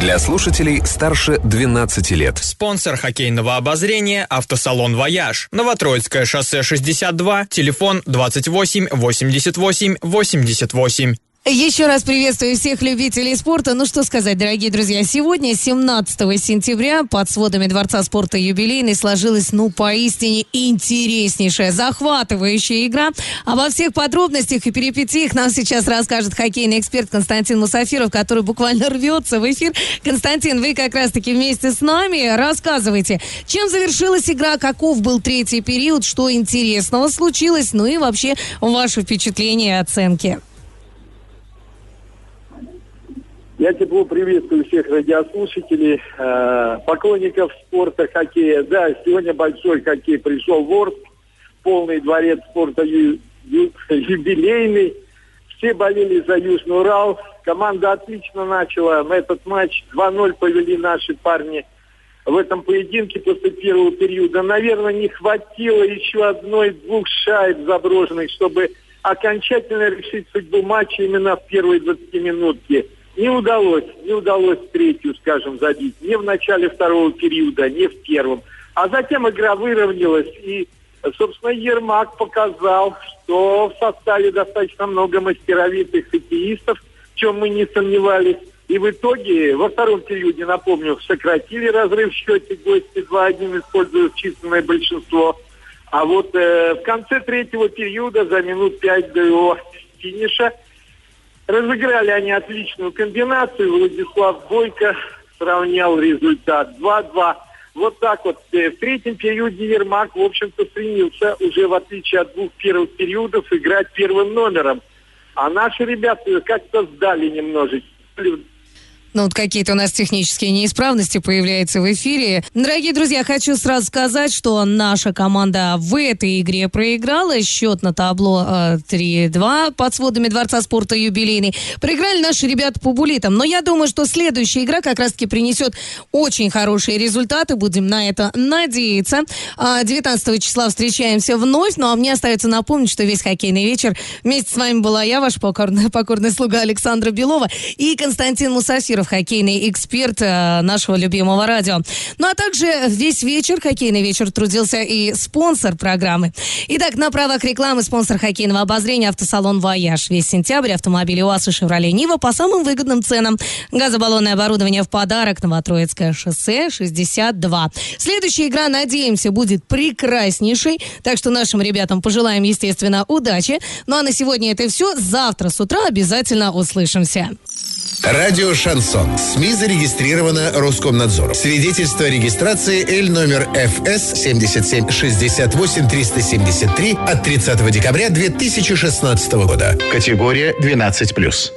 Для слушателей старше 12 лет. Спонсор хоккейного обозрения «Автосалон Вояж». Новотроицкое шоссе 62, телефон 28 88 88. Еще раз приветствую всех любителей спорта. Ну что сказать, дорогие друзья, сегодня, 17 сентября, под сводами Дворца спорта юбилейный сложилась, ну, поистине интереснейшая, захватывающая игра. Обо всех подробностях и перипетиях нам сейчас расскажет хоккейный эксперт Константин Мусафиров, который буквально рвется в эфир. Константин, вы как раз-таки вместе с нами. Рассказывайте, чем завершилась игра, каков был третий период, что интересного случилось, ну и вообще ваши впечатления и оценки. Я тепло приветствую всех радиослушателей, э, поклонников спорта, хоккея. Да, сегодня большой хоккей пришел в Орск, полный дворец спорта ю, ю, юбилейный. Все болели за Южный Урал. Команда отлично начала. Мы этот матч 2-0 повели наши парни в этом поединке после первого периода. Наверное, не хватило еще одной-двух шайб заброшенных, чтобы окончательно решить судьбу матча именно в первой 20 минутке. Не удалось, не удалось третью, скажем, забить. Ни в начале второго периода, ни в первом. А затем игра выровнялась, и, собственно, Ермак показал, что в составе достаточно много мастеровитых хоккеистов, в чем мы не сомневались. И в итоге во втором периоде, напомню, сократили разрыв в счете гости 2-1, используя численное большинство. А вот э, в конце третьего периода, за минут пять до его финиша, Разыграли они отличную комбинацию. Владислав Бойко сравнял результат 2-2. Вот так вот. Э, в третьем периоде Ермак, в общем-то, стремился уже, в отличие от двух первых периодов, играть первым номером. А наши ребята как-то сдали немножечко ну, вот какие-то у нас технические неисправности появляются в эфире. Дорогие друзья, хочу сразу сказать, что наша команда в этой игре проиграла. Счет на табло э, 3-2 под сводами Дворца спорта юбилейный. Проиграли наши ребята по булитам. Но я думаю, что следующая игра как раз-таки принесет очень хорошие результаты. Будем на это надеяться. 19 а, числа встречаемся вновь. Ну, а мне остается напомнить, что весь хоккейный вечер вместе с вами была я, ваш покорный, покорный слуга Александра Белова и Константин Мусафиров хоккейный эксперт э, нашего любимого радио. Ну а также весь вечер, хоккейный вечер, трудился и спонсор программы. Итак, на правах рекламы спонсор хоккейного обозрения автосалон «Вояж». Весь сентябрь автомобили УАЗ и «Шевроле Нива» по самым выгодным ценам. Газобаллонное оборудование в подарок. Новотроицкое шоссе 62. Следующая игра, надеемся, будет прекраснейшей. Так что нашим ребятам пожелаем, естественно, удачи. Ну а на сегодня это все. Завтра с утра обязательно услышимся. Радио «Шансон». СМИ зарегистрировано Роскомнадзором. Свидетельство о регистрации Л номер ФС 77 68 373 от 30 декабря 2016 года. Категория 12+.